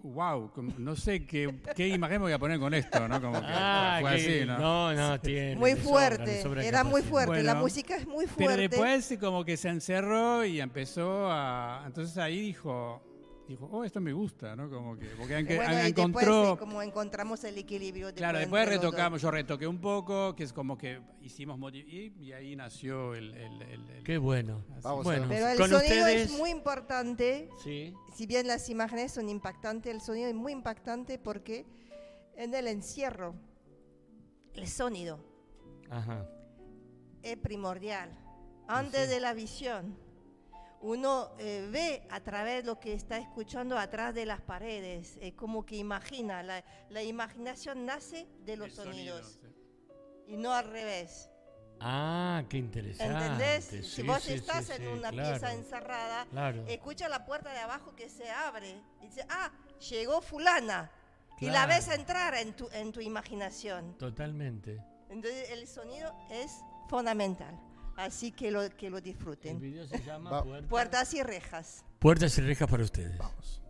wow, no sé qué, qué imagen me voy a poner con esto, ¿no? Como que Ah, fue que- así, ¿no? no, no, tiene. Muy sobra, fuerte, sobra era muy fuerte, la Bueno, música es muy Pero fuerte. después como que se encerró y empezó a... Entonces ahí dijo, dijo, oh, esto me gusta, ¿no? Como que, porque aunque- bueno, encontró... después eh, como encontramos el equilibrio. Claro, después retocamos, yo retoqué un poco, que es como que hicimos y, y ahí nació el... el- el- el- Qué bueno. Vamos a bueno. Pero el con sonido ustedes. es muy importante, Sí. si bien las imágenes son impactantes, el sonido es muy impactante porque en el encierro el sonido Ajá. es primordial. Antes de la visión, uno eh, ve a través de lo que está escuchando atrás de las paredes, es como que imagina, la, la imaginación nace de los el sonido, sonidos sí. y no al revés. Ah, qué interesante. ¿Entendés? Sí, si vos sí, estás sí, en una claro, pieza encerrada, Claro. escucha la puerta de abajo que se abre y dice, ah, llegó fulana. Y la Claro. ves entrar en tu, en tu imaginación. Totalmente. Entonces el sonido es fundamental. Así que lo, que lo El disfruten. video se llama Puertas y rejas. Puertas y rejas para ustedes. Vamos.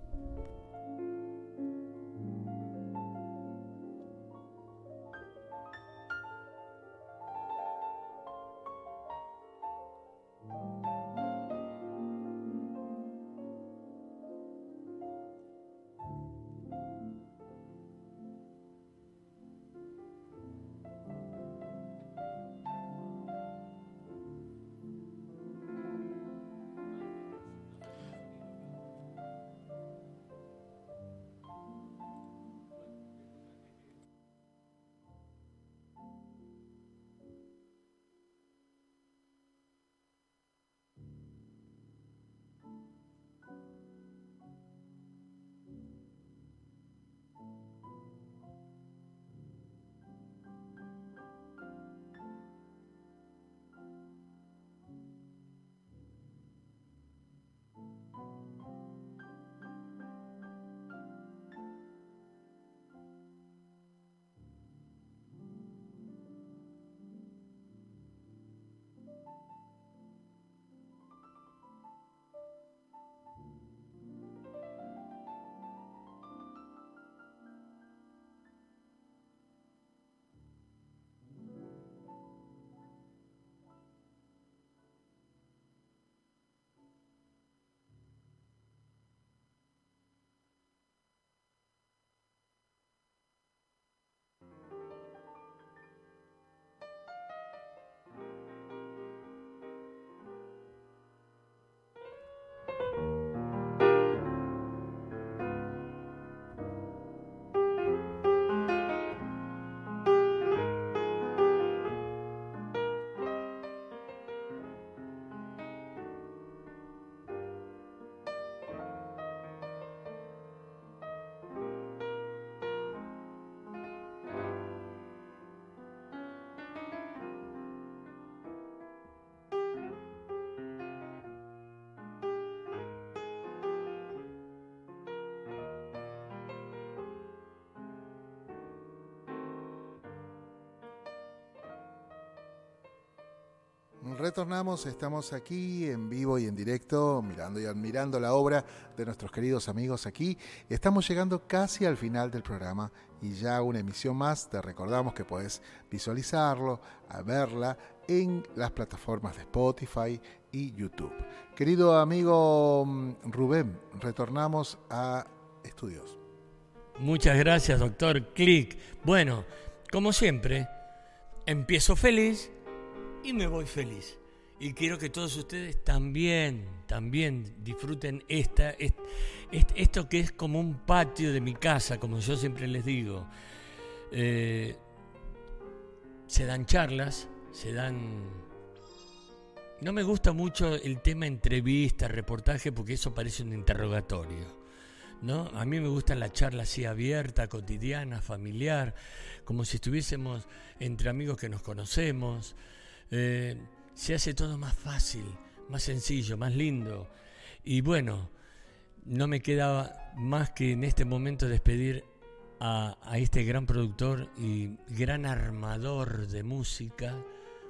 Retornamos, estamos aquí en vivo y en directo, mirando y admirando la obra de nuestros queridos amigos aquí. Estamos llegando casi al final del programa y ya una emisión más. Te recordamos que puedes visualizarlo, a verla en las plataformas de Spotify y YouTube. Querido amigo mm, Rubén, retornamos a estudios. Muchas gracias, doctor Click. Bueno, como siempre, empiezo feliz y me voy feliz. Y quiero que todos ustedes también, también disfruten esta, esto que es como un patio de mi casa, como yo siempre les digo. Eh, se dan charlas, se dan... No me gusta mucho el tema entrevista, reportaje, porque eso parece un interrogatorio. ¿no? A mí me gusta la charla así abierta, cotidiana, familiar, como si estuviésemos entre amigos que nos conocemos. Eh, se hace todo más fácil, más sencillo, más lindo. Y bueno, no me queda más que en este momento despedir a, a este gran productor y gran armador de música,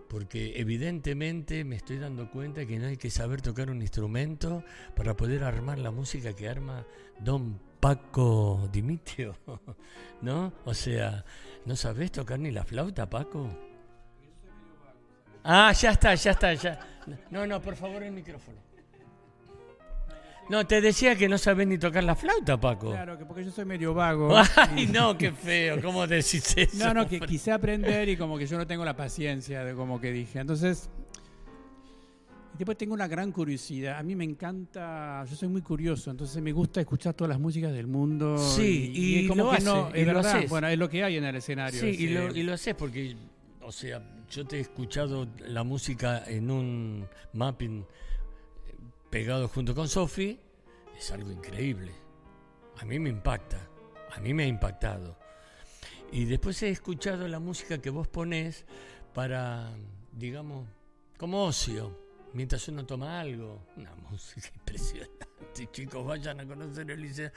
porque evidentemente me estoy dando cuenta que no hay que saber tocar un instrumento para poder armar la música que arma Don Paco Dimitrio, ¿no? O sea, ¿no sabes tocar ni la flauta, Paco? Ah, ya está, ya está, ya. No, no, por favor el micrófono. No, te decía que no sabes ni tocar la flauta, Paco. Claro, que porque yo soy medio vago. Ay, no, qué feo, ¿cómo decís eso? No, no, que quise aprender y como que yo no tengo la paciencia de como que dije. Entonces, después tengo una gran curiosidad. A mí me encanta, yo soy muy curioso, entonces me gusta escuchar todas las músicas del mundo. Sí, y, como que no, es verdad, bueno, es lo que hay en el escenario. Sí, y lo, y lo haces porque o sea, yo te he escuchado la música en un mapping eh, pegado junto con Sophie, es algo increíble. A mí me impacta, a mí me ha impactado. Y después he escuchado la música que vos ponés para, digamos, como ocio, mientras uno toma algo. Una música impresionante. Chicos, vayan a conocer el liceo.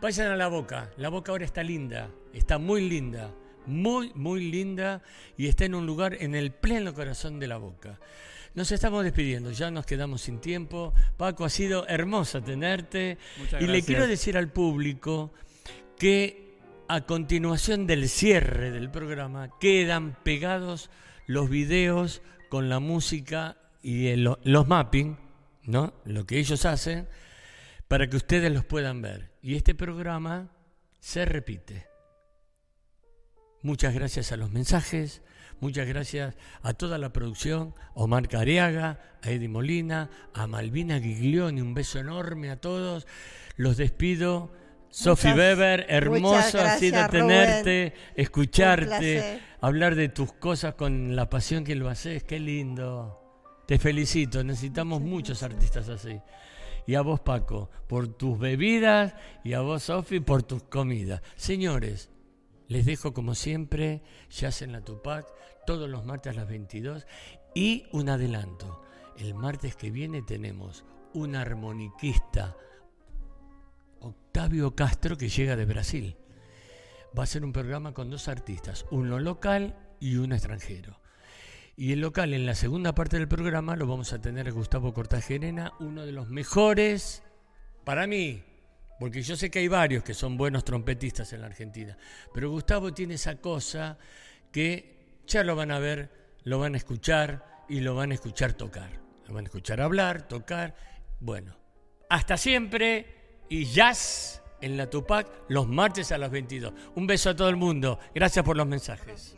Vayan a la boca. La boca ahora está linda, está muy linda muy, muy linda y está en un lugar en el pleno corazón de la boca. Nos estamos despidiendo, ya nos quedamos sin tiempo. Paco, ha sido hermoso tenerte. y le quiero decir al público que a continuación del cierre del programa quedan pegados los videos con la música y los mapping, ¿no? Lo que ellos hacen, para que ustedes los puedan ver. Y este programa se repite. Muchas gracias a los mensajes, muchas gracias a toda la producción, Omar Cariaga, a Eddie Molina, a Malvina Giglioni, un beso enorme a todos. Los despido. Sofi Weber, hermoso ha sido tenerte, escucharte, hablar de tus cosas con la pasión que lo haces, qué lindo. Te felicito, necesitamos muchos artistas así. Y a vos, Paco, por tus bebidas y a vos, Sofi, por tus comidas. Señores, les dejo como siempre, ya en la Tupac, todos los martes a las 22 y un adelanto. El martes que viene tenemos un armoniquista, Octavio Castro, que llega de Brasil. Va a ser un programa con dos artistas, uno local y uno extranjero. Y el local, en la segunda parte del programa, lo vamos a tener a Gustavo Cortagerena, uno de los mejores, para mí, porque yo sé que hay varios que son buenos trompetistas en la Argentina, pero Gustavo tiene esa cosa que ya lo van a ver, lo van a escuchar y lo van a escuchar tocar. Lo van a escuchar hablar, tocar. Bueno, hasta siempre y jazz en la Tupac los martes a las 22. Un beso a todo el mundo. Gracias por los mensajes.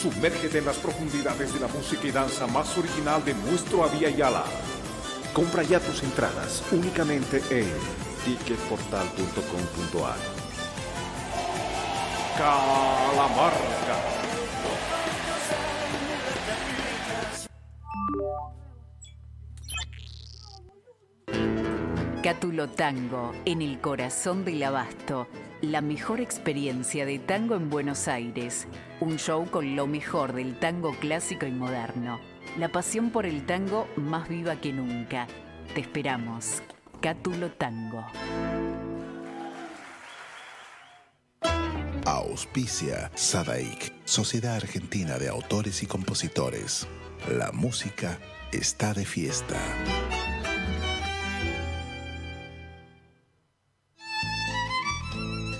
Sumérgete en las profundidades de la música y danza más original de nuestro Avia Yala. Compra ya tus entradas únicamente en ticketportal.com.ar. Calamarca. Cátulo Tango, en el corazón del abasto. La mejor experiencia de tango en Buenos Aires. Un show con lo mejor del tango clásico y moderno. La pasión por el tango más viva que nunca. Te esperamos. Cátulo Tango. Auspicia Sadaik, Sociedad Argentina de Autores y Compositores. La música está de fiesta.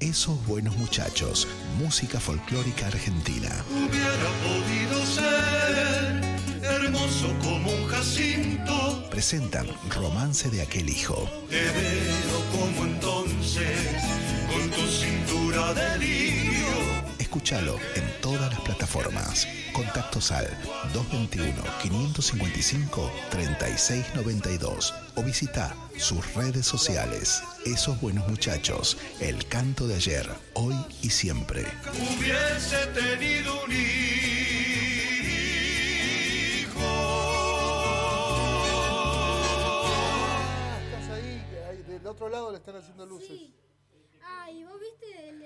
Esos buenos muchachos, música folclórica argentina. Hubiera podido ser hermoso como un jacinto. Presentan Romance de aquel hijo. Te veo como entonces, con tu cintura de lío. Escúchalo en todas las plataformas. Contactos al 221-555-3692 o visita sus redes sociales. Esos buenos muchachos, el canto de ayer, hoy y siempre. Hubiese tenido un Estás ahí, del otro lado le están haciendo luces. Ah, y vos viste el